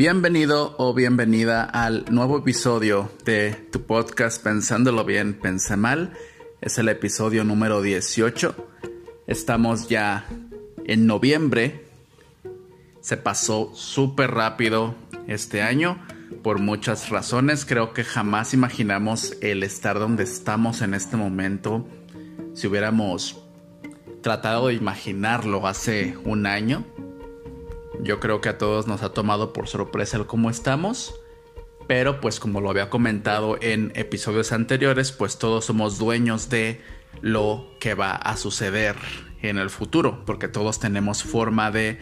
Bienvenido o bienvenida al nuevo episodio de tu podcast Pensándolo bien, pensé mal. Es el episodio número 18. Estamos ya en noviembre. Se pasó súper rápido este año por muchas razones. Creo que jamás imaginamos el estar donde estamos en este momento. Si hubiéramos tratado de imaginarlo hace un año, yo creo que a todos nos ha tomado por sorpresa el cómo estamos. Pero pues como lo había comentado en episodios anteriores, pues todos somos dueños de lo que va a suceder en el futuro, porque todos tenemos forma de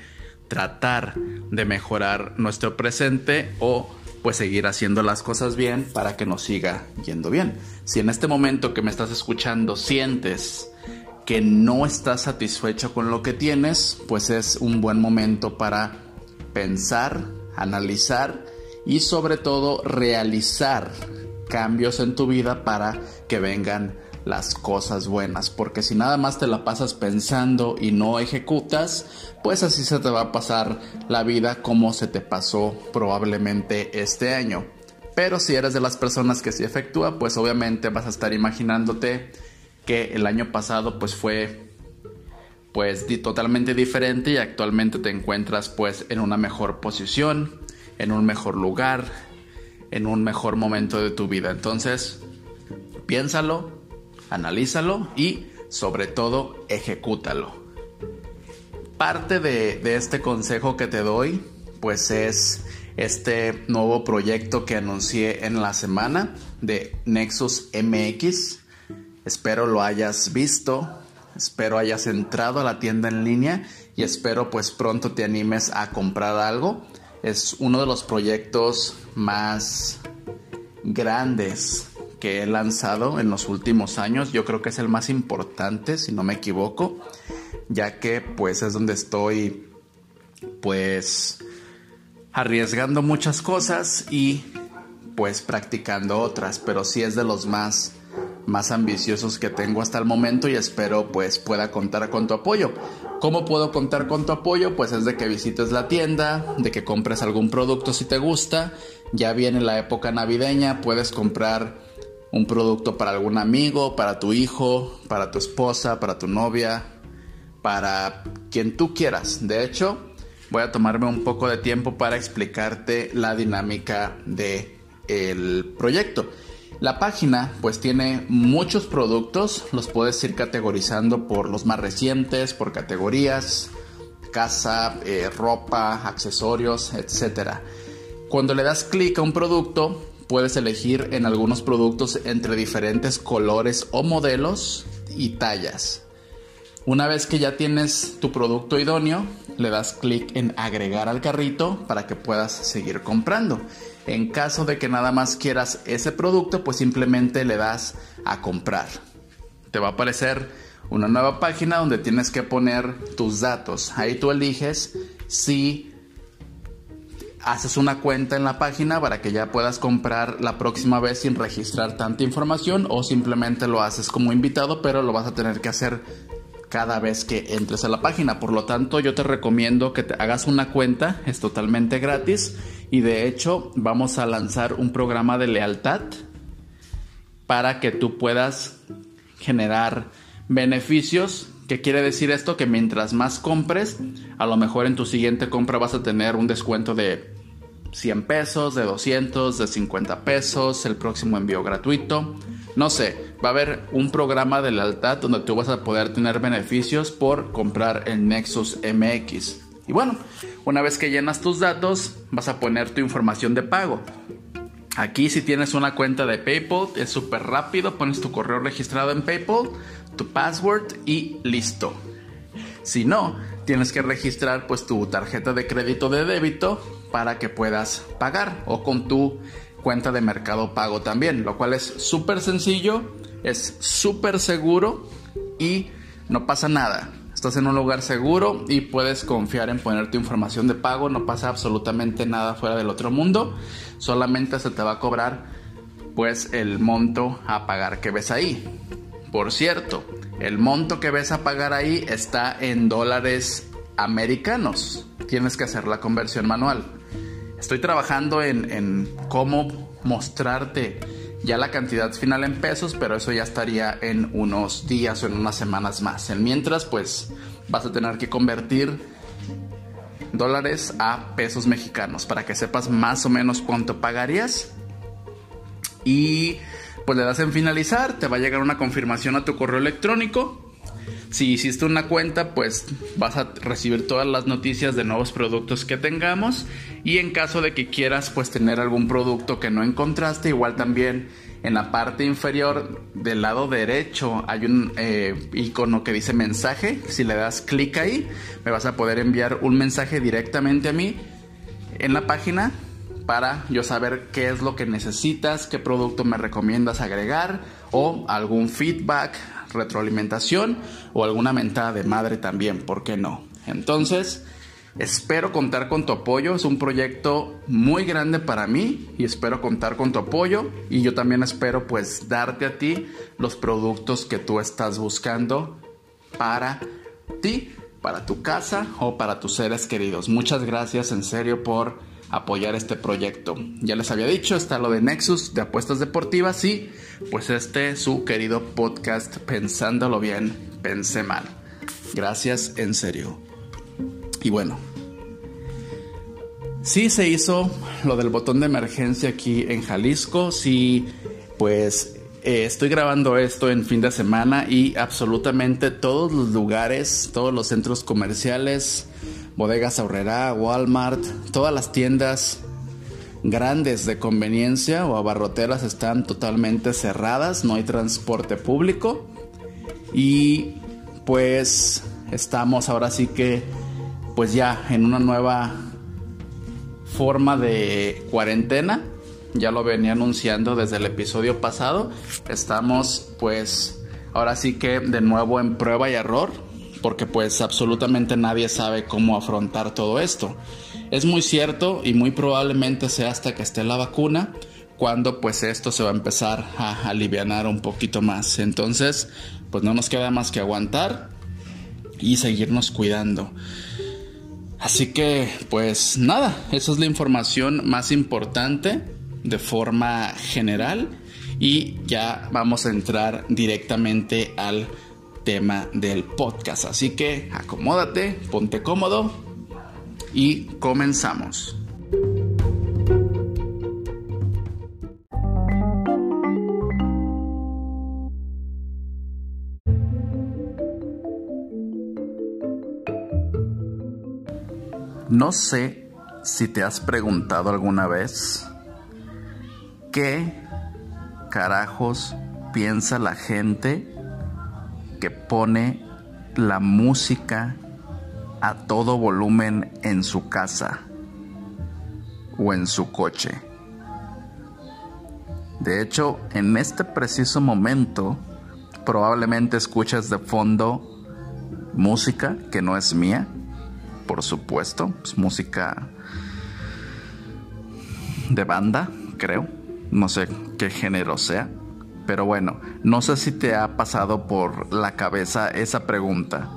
tratar de mejorar nuestro presente o pues seguir haciendo las cosas bien para que nos siga yendo bien. Si en este momento que me estás escuchando sientes que no estás satisfecho con lo que tienes, pues es un buen momento para pensar, analizar y sobre todo realizar cambios en tu vida para que vengan las cosas buenas, porque si nada más te la pasas pensando y no ejecutas, pues así se te va a pasar la vida como se te pasó probablemente este año. Pero si eres de las personas que sí efectúa, pues obviamente vas a estar imaginándote que el año pasado pues fue pues totalmente diferente y actualmente te encuentras pues en una mejor posición, en un mejor lugar, en un mejor momento de tu vida. Entonces, piénsalo, analízalo y sobre todo ejecútalo. Parte de, este consejo que te doy pues es este nuevo proyecto que anuncié en la semana de Nexus MX Espero lo hayas visto, espero hayas entrado a la tienda en línea y espero pues pronto te animes a comprar algo. Es uno de los proyectos más grandes que he lanzado en los últimos años. Yo creo que es el más importante, si no me equivoco, ya que pues es donde estoy pues arriesgando muchas cosas y pues practicando otras, pero sí es de los más más ambiciosos que tengo hasta el momento y espero pues pueda contar con tu apoyo. ¿Cómo puedo contar con tu apoyo? Pues es de que visites la tienda, de que compres algún producto si te gusta. Ya viene la época navideña, puedes comprar un producto para algún amigo, para tu hijo, para tu esposa, para tu novia, para quien tú quieras. De hecho, voy a tomarme un poco de tiempo para explicarte la dinámica de el proyecto. La página pues tiene muchos productos, los puedes ir categorizando por los más recientes, por categorías, casa, eh, ropa, accesorios, etc. Cuando le das clic a un producto, puedes elegir en algunos productos entre diferentes colores o modelos y tallas. Una vez que ya tienes tu producto idóneo, le das clic en agregar al carrito para que puedas seguir comprando. En caso de que nada más quieras ese producto, pues simplemente le das a comprar. Te va a aparecer una nueva página donde tienes que poner tus datos. Ahí tú eliges si haces una cuenta en la página para que ya puedas comprar la próxima vez sin registrar tanta información o simplemente lo haces como invitado, pero lo vas a tener que hacer cada vez que entres a la página. Por lo tanto, yo te recomiendo que te hagas una cuenta, es totalmente gratis y de hecho vamos a lanzar un programa de lealtad para que tú puedas generar beneficios. ¿Qué quiere decir esto? Que mientras más compres, a lo mejor en tu siguiente compra vas a tener un descuento de 100 pesos, de 200, de 50 pesos, el próximo envío gratuito. No sé, va a haber un programa de lealtad donde tú vas a poder tener beneficios por comprar el Nexus MX. Y bueno, una vez que llenas tus datos, vas a poner tu información de pago. Aquí si tienes una cuenta de PayPal es súper rápido, pones tu correo registrado en PayPal, tu password y listo. Si no, tienes que registrar pues tu tarjeta de crédito de débito para que puedas pagar o con tu cuenta de mercado pago también, lo cual es súper sencillo, es súper seguro y no pasa nada. Estás en un lugar seguro y puedes confiar en poner tu información de pago. No pasa absolutamente nada fuera del otro mundo. Solamente se te va a cobrar pues el monto a pagar que ves ahí. Por cierto, el monto que ves a pagar ahí está en dólares americanos. Tienes que hacer la conversión manual. Estoy trabajando en, en cómo mostrarte ya la cantidad final en pesos, pero eso ya estaría en unos días o en unas semanas más. En mientras, pues vas a tener que convertir dólares a pesos mexicanos para que sepas más o menos cuánto pagarías. Y pues le das en finalizar, te va a llegar una confirmación a tu correo electrónico si hiciste una cuenta, pues vas a recibir todas las noticias de nuevos productos que tengamos. Y en caso de que quieras pues tener algún producto que no encontraste, igual también en la parte inferior del lado derecho hay un eh, icono que dice mensaje. Si le das clic ahí, me vas a poder enviar un mensaje directamente a mí en la página para yo saber qué es lo que necesitas, qué producto me recomiendas agregar o algún feedback, retroalimentación o alguna mentada de madre también, ¿por qué no? Entonces, espero contar con tu apoyo, es un proyecto muy grande para mí y espero contar con tu apoyo y yo también espero pues darte a ti los productos que tú estás buscando para ti, para tu casa o para tus seres queridos. Muchas gracias en serio por apoyar este proyecto. Ya les había dicho, está lo de Nexus de apuestas deportivas y pues este su querido podcast Pensándolo bien, pensé mal. Gracias en serio. Y bueno, sí se hizo lo del botón de emergencia aquí en Jalisco, sí pues eh, estoy grabando esto en fin de semana y absolutamente todos los lugares, todos los centros comerciales, bodegas Aurrera, Walmart, todas las tiendas grandes de conveniencia o abarroteras están totalmente cerradas, no hay transporte público. Y pues estamos ahora sí que pues ya en una nueva forma de cuarentena, ya lo venía anunciando desde el episodio pasado, estamos pues ahora sí que de nuevo en prueba y error, porque pues absolutamente nadie sabe cómo afrontar todo esto. Es muy cierto y muy probablemente sea hasta que esté la vacuna cuando pues esto se va a empezar a aliviar un poquito más. Entonces, pues no nos queda más que aguantar y seguirnos cuidando. Así que, pues nada, esa es la información más importante de forma general y ya vamos a entrar directamente al tema del podcast. Así que acomódate, ponte cómodo y comenzamos. No sé si te has preguntado alguna vez qué carajos piensa la gente que pone la música a todo volumen en su casa o en su coche. De hecho, en este preciso momento, probablemente escuchas de fondo música que no es mía, por supuesto, es música de banda, creo, no sé qué género sea. Pero bueno, no sé si te ha pasado por la cabeza esa pregunta.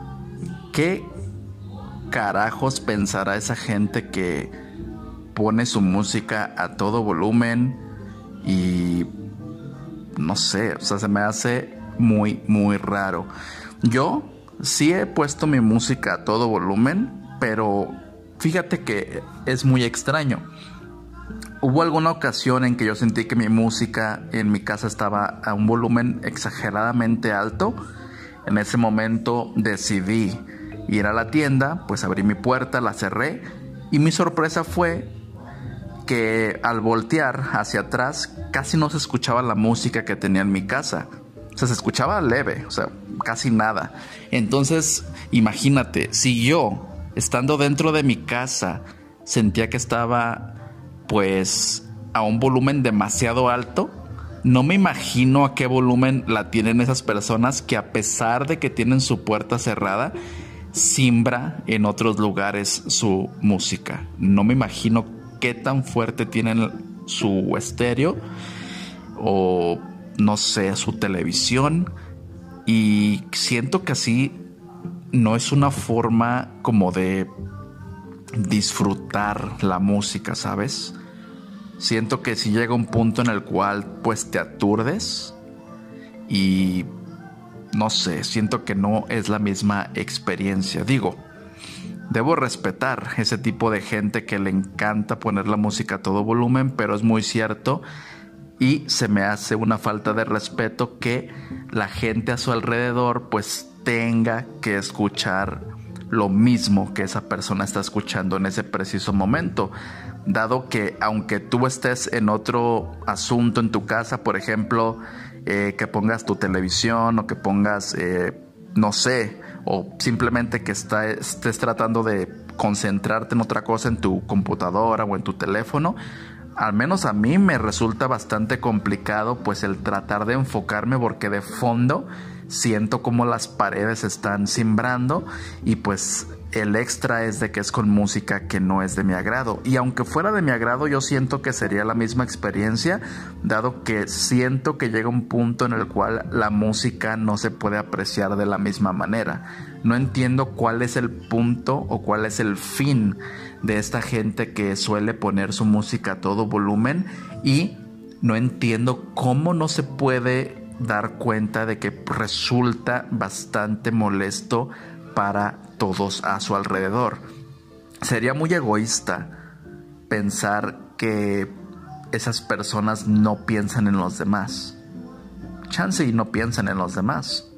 ¿Qué carajos pensará esa gente que pone su música a todo volumen y no sé, o sea, se me hace muy, muy raro. Yo sí he puesto mi música a todo volumen, pero fíjate que es muy extraño. Hubo alguna ocasión en que yo sentí que mi música en mi casa estaba a un volumen exageradamente alto. En ese momento decidí ir a la tienda, pues abrí mi puerta, la cerré y mi sorpresa fue que al voltear hacia atrás casi no se escuchaba la música que tenía en mi casa. O sea, se escuchaba leve, o sea, casi nada. Entonces, imagínate, si yo, estando dentro de mi casa, sentía que estaba pues a un volumen demasiado alto. No me imagino a qué volumen la tienen esas personas que a pesar de que tienen su puerta cerrada, simbra en otros lugares su música. No me imagino qué tan fuerte tienen su estéreo o no sé, su televisión. Y siento que así no es una forma como de disfrutar la música, ¿sabes? Siento que si llega un punto en el cual pues te aturdes y no sé, siento que no es la misma experiencia. Digo, debo respetar ese tipo de gente que le encanta poner la música a todo volumen, pero es muy cierto y se me hace una falta de respeto que la gente a su alrededor pues tenga que escuchar lo mismo que esa persona está escuchando en ese preciso momento. Dado que aunque tú estés en otro asunto en tu casa, por ejemplo, eh, que pongas tu televisión o que pongas, eh, no sé, o simplemente que estés tratando de concentrarte en otra cosa en tu computadora o en tu teléfono, al menos a mí me resulta bastante complicado pues el tratar de enfocarme porque de fondo siento como las paredes están simbrando y pues el extra es de que es con música que no es de mi agrado. Y aunque fuera de mi agrado, yo siento que sería la misma experiencia, dado que siento que llega un punto en el cual la música no se puede apreciar de la misma manera. No entiendo cuál es el punto o cuál es el fin de esta gente que suele poner su música a todo volumen y no entiendo cómo no se puede dar cuenta de que resulta bastante molesto para todos a su alrededor. Sería muy egoísta pensar que esas personas no piensan en los demás. Chance y no piensan en los demás.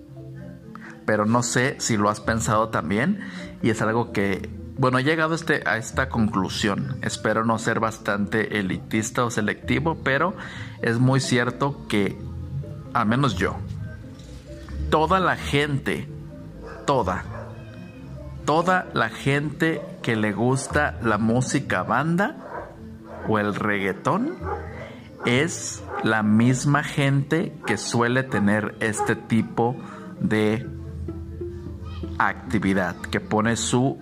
Pero no sé si lo has pensado también y es algo que, bueno, he llegado este, a esta conclusión. Espero no ser bastante elitista o selectivo, pero es muy cierto que al menos yo, toda la gente, toda, toda la gente que le gusta la música banda o el reggaetón es la misma gente que suele tener este tipo de actividad, que pone su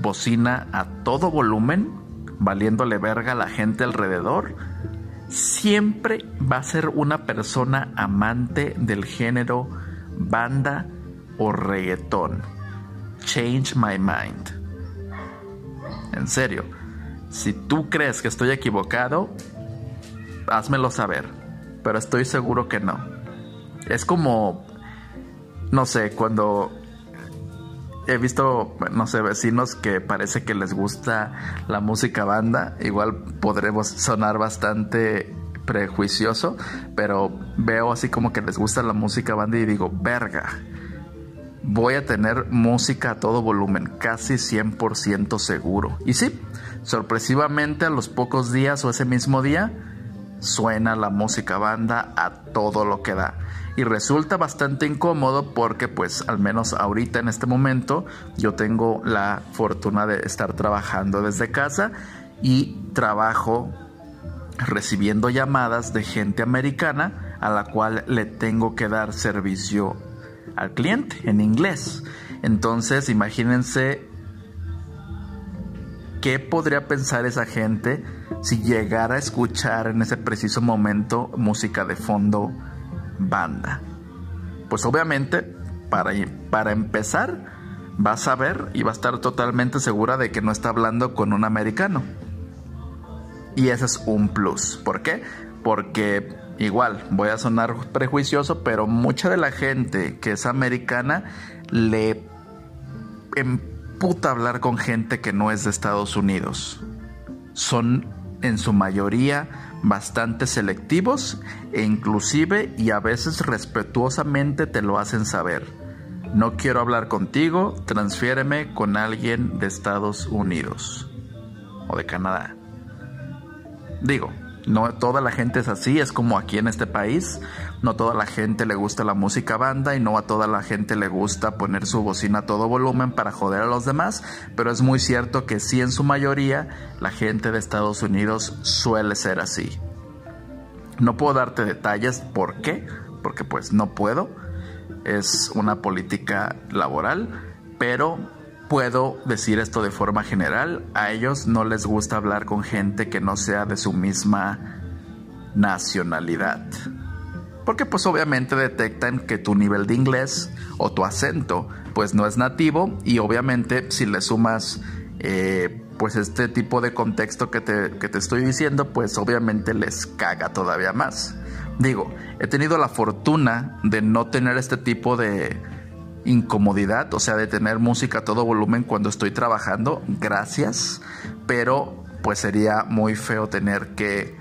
bocina a todo volumen, valiéndole verga a la gente alrededor siempre va a ser una persona amante del género banda o reggaetón. Change my mind. En serio, si tú crees que estoy equivocado, házmelo saber, pero estoy seguro que no. Es como, no sé, cuando he visto, no sé, vecinos que parece que les gusta la música banda. Igual podremos sonar bastante prejuicioso, pero veo así como que les gusta la música banda y digo, verga, voy a tener música a todo volumen, casi 100% seguro. Y sí, sorpresivamente a los pocos días o ese mismo día, suena la música banda a todo lo que da y resulta bastante incómodo porque pues al menos ahorita en este momento yo tengo la fortuna de estar trabajando desde casa y trabajo recibiendo llamadas de gente americana a la cual le tengo que dar servicio al cliente en inglés. Entonces imagínense qué podría pensar esa gente si llegara a escuchar en ese preciso momento música de fondo banda. Pues obviamente, para, para empezar, va a saber y va a estar totalmente segura de que no está hablando con un americano. Y ese es un plus. ¿Por qué? Porque igual, voy a sonar prejuicioso, pero mucha de la gente que es americana le emputa hablar con gente que no es de Estados Unidos. Son en su mayoría bastante selectivos e inclusive y a veces respetuosamente te lo hacen saber. No quiero hablar contigo, transfiéreme con alguien de Estados Unidos o de Canadá. Digo, no toda la gente es así, es como aquí en este país. No toda la gente le gusta la música banda y no a toda la gente le gusta poner su bocina a todo volumen para joder a los demás, pero es muy cierto que sí en su mayoría la gente de Estados Unidos suele ser así. No puedo darte detalles por qué, porque pues no puedo. Es una política laboral, pero puedo decir esto de forma general, a ellos no les gusta hablar con gente que no sea de su misma nacionalidad. Porque pues obviamente detectan que tu nivel de inglés o tu acento pues no es nativo y obviamente si le sumas eh, pues este tipo de contexto que te, que te estoy diciendo, pues obviamente les caga todavía más. Digo, he tenido la fortuna de no tener este tipo de incomodidad, o sea, de tener música a todo volumen cuando estoy trabajando, gracias, pero pues sería muy feo tener que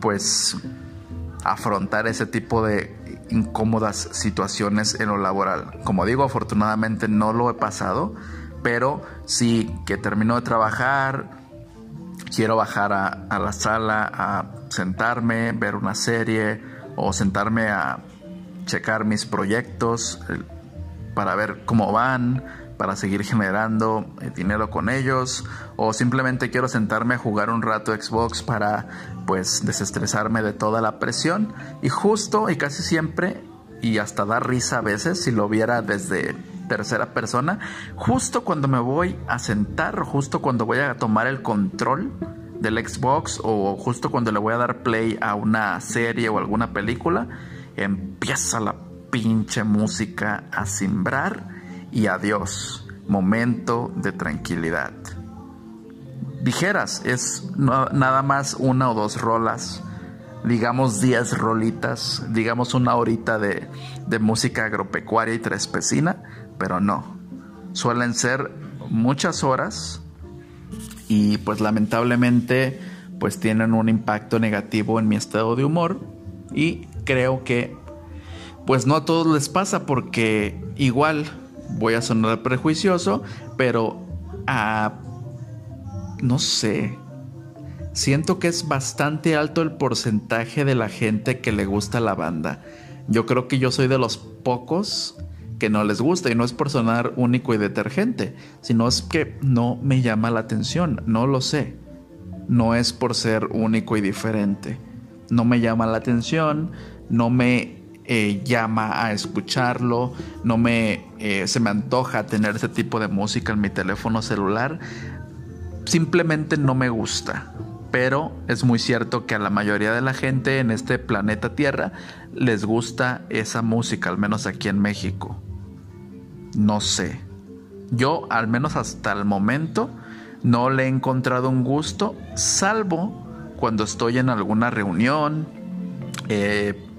pues afrontar ese tipo de incómodas situaciones en lo laboral. Como digo, afortunadamente no lo he pasado, pero sí que termino de trabajar, quiero bajar a, la sala a sentarme, ver una serie o sentarme a checar mis proyectos para ver cómo van, para seguir generando eh, dinero con ellos o simplemente quiero sentarme a jugar un rato Xbox para pues desestresarme de toda la presión. Y justo y casi siempre y hasta dar risa a veces si lo viera desde tercera persona, justo cuando me voy a sentar, justo cuando voy a tomar el control del Xbox o justo cuando le voy a dar play a una serie o alguna película, empieza la pinche música a simbrar y adiós, momento de tranquilidad. Dijeras, es nada más una o dos rolas, digamos 10 rolitas, digamos una horita de, de música agropecuaria y trespecina, pero no. Suelen ser muchas horas y pues lamentablemente pues tienen un impacto negativo en mi estado de humor y creo que pues no a todos les pasa porque igual voy a sonar prejuicioso, pero a no sé, siento que es bastante alto el porcentaje de la gente que le gusta la banda. Yo creo que yo soy de los pocos que no les gusta y no es por sonar único y detergente, sino es que no me llama la atención, no lo sé. No es por ser único y diferente. No me llama la atención, no me eh, llama a escucharlo, no me eh, se me antoja tener ese tipo de música en mi teléfono celular. Simplemente no me gusta. Pero es muy cierto que a la mayoría de la gente en este planeta Tierra les gusta esa música, al menos aquí en México. No sé. Yo, al menos hasta el momento, no le he encontrado un gusto, salvo cuando estoy en alguna reunión eh,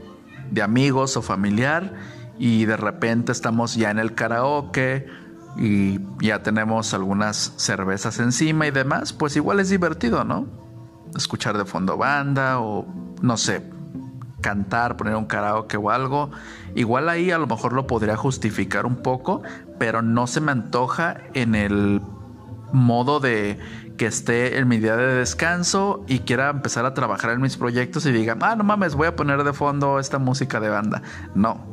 de amigos o familiar y de repente estamos ya en el karaoke y ya tenemos algunas cervezas encima y demás, pues igual es divertido, ¿no? Escuchar de fondo banda o no sé, cantar, poner un karaoke o algo, igual ahí a lo mejor lo podría justificar un poco, pero no se me antoja en el modo de que esté en mi día de descanso y quiera empezar a trabajar en mis proyectos y diga, ah, no mames, voy a poner de fondo esta música de banda. No,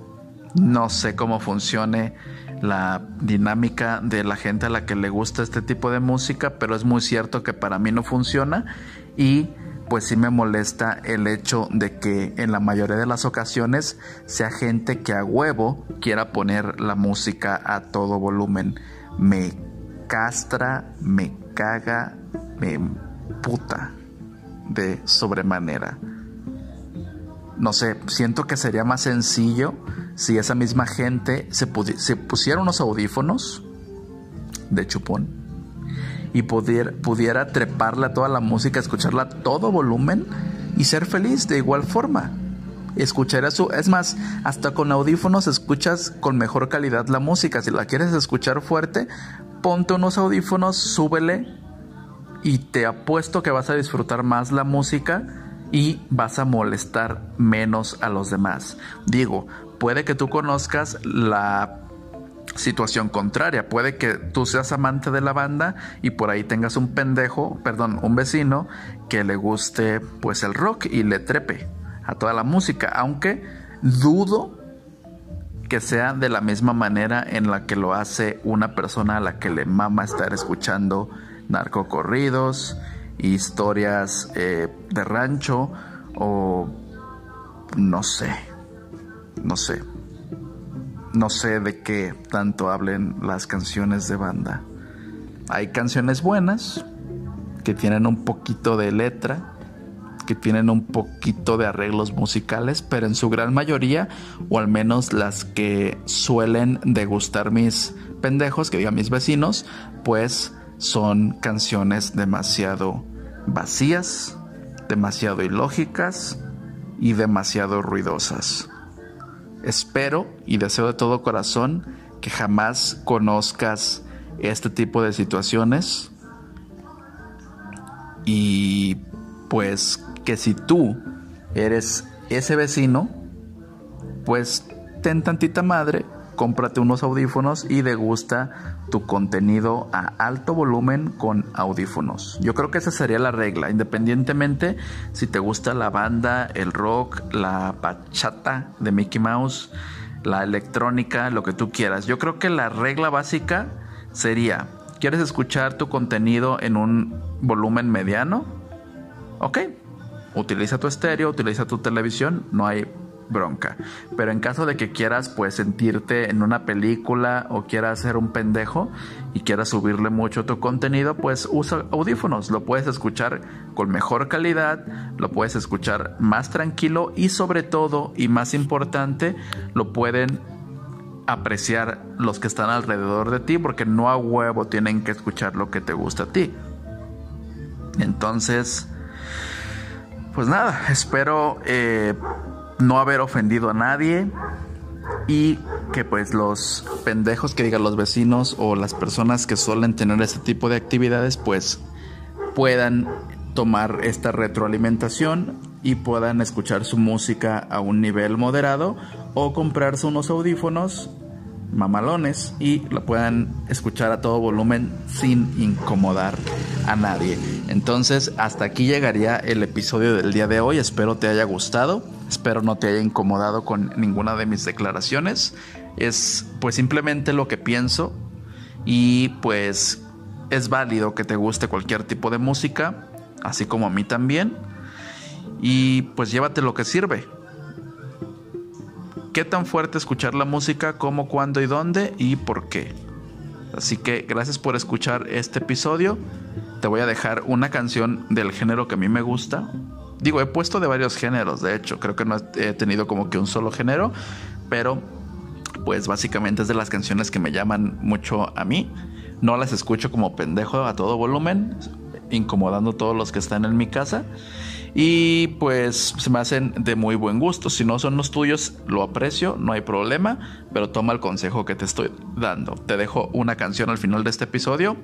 no sé cómo funcione la dinámica de la gente a la que le gusta este tipo de música, pero es muy cierto que para mí no funciona y pues sí me molesta el hecho de que en la mayoría de las ocasiones sea gente que a huevo quiera poner la música a todo volumen. Me castra, me caga, me puta de sobremanera. No sé, siento que sería más sencillo si esa misma gente se, pusiera unos audífonos de chupón y pudiera, pudiera treparle a toda la música, escucharla a todo volumen y ser feliz de igual forma. Escuchar su, es más, hasta con audífonos escuchas con mejor calidad la música. Si la quieres escuchar fuerte, ponte unos audífonos, súbele y te apuesto que vas a disfrutar más la música y vas a molestar menos a los demás. Digo, puede que tú conozcas la situación contraria. Puede que tú seas amante de la banda y por ahí tengas un pendejo, perdón, un vecino que le guste pues el rock y le trepe a toda la música, aunque dudo que sea de la misma manera en la que lo hace una persona a la que le mama estar escuchando narcocorridos, historias eh, de rancho o no sé, no sé no sé de qué tanto hablen las canciones de banda. Hay canciones buenas que tienen un poquito de letra, que tienen un poquito de arreglos musicales, pero en su gran mayoría, o al menos las que suelen degustar mis pendejos, que digan mis vecinos, pues son canciones demasiado vacías, demasiado ilógicas y demasiado ruidosas. Espero y deseo de todo corazón que jamás conozcas este tipo de situaciones y pues que si tú eres ese vecino, pues ten tantita madre, cómprate unos audífonos y degusta tu contenido a alto volumen con audífonos. Yo creo que esa sería la regla, independientemente si te gusta la banda, el rock, la bachata de Mickey Mouse, la electrónica, lo que tú quieras. Yo creo que la regla básica sería, ¿quieres escuchar tu contenido en un volumen mediano? Ok, utiliza tu estéreo, utiliza tu televisión, no hay bronca. Pero en caso de que quieras pues sentirte en una película o quieras ser un pendejo y quieras subirle mucho tu contenido, pues usa audífonos, lo puedes escuchar con mejor calidad, lo puedes escuchar más tranquilo y sobre todo y más importante, lo pueden apreciar los que están alrededor de ti porque no a huevo tienen que escuchar lo que te gusta a ti. Entonces, pues nada, espero eh, no haber ofendido a nadie y que pues los pendejos que digan los vecinos o las personas que suelen tener este tipo de actividades pues puedan tomar esta retroalimentación y puedan escuchar su música a un nivel moderado o comprarse unos audífonos mamalones y lo puedan escuchar a todo volumen sin incomodar a nadie. Entonces, hasta aquí llegaría el episodio del día de hoy. Espero te haya gustado. Espero no te haya incomodado con ninguna de mis declaraciones. Es pues simplemente lo que pienso y pues es válido que te guste cualquier tipo de música, así como a mí también. Y pues llévate lo que sirve qué tan fuerte escuchar la música, cómo, cuándo y dónde y por qué. Así que gracias por escuchar este episodio. Te voy a dejar una canción del género que a mí me gusta. Digo, he puesto de varios géneros, de hecho, creo que no he tenido como que un solo género, pero pues básicamente es de las canciones que me llaman mucho a mí. No las escucho como pendejo a todo volumen, incomodando a todos los que están en mi casa y pues se me hacen de muy buen gusto. Si no son los tuyos, lo aprecio, no hay problema, pero toma el consejo que te estoy dando. Te dejo una canción al final de este episodio.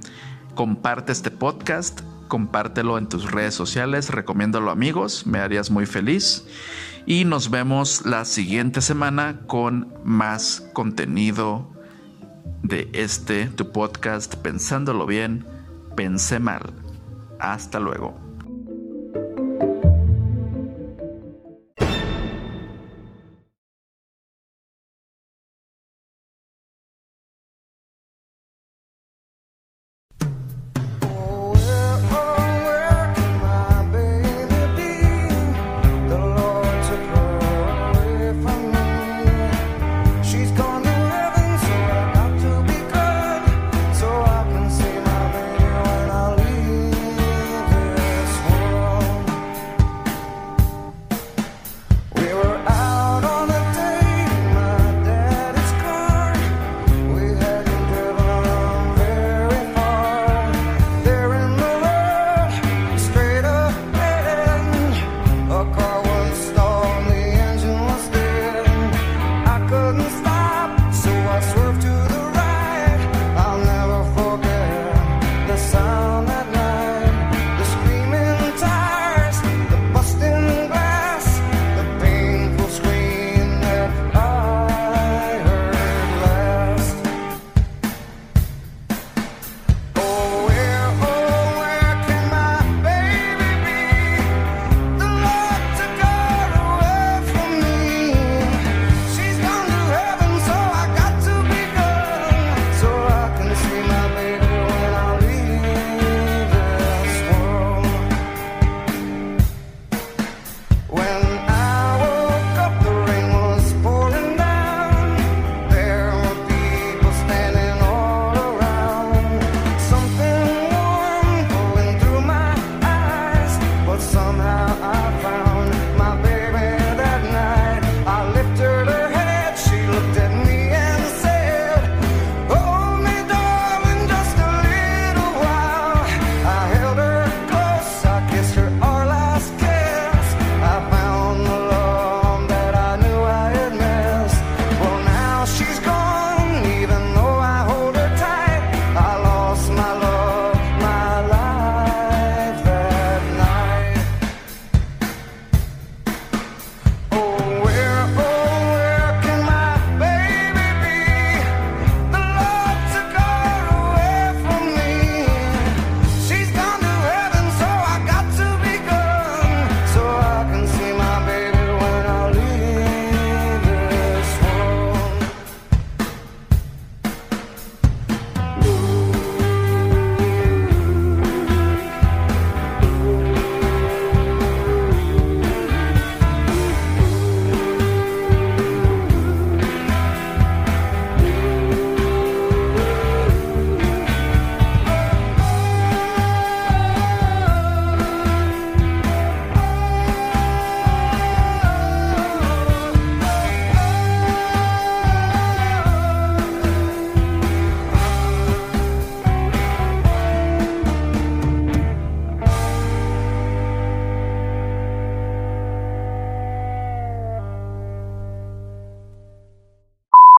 Comparte este podcast, compártelo en tus redes sociales, recomiéndalo amigos, me harías muy feliz. Y nos vemos la siguiente semana con más contenido de este, tu podcast, pensándolo bien, pensé mal. Hasta luego.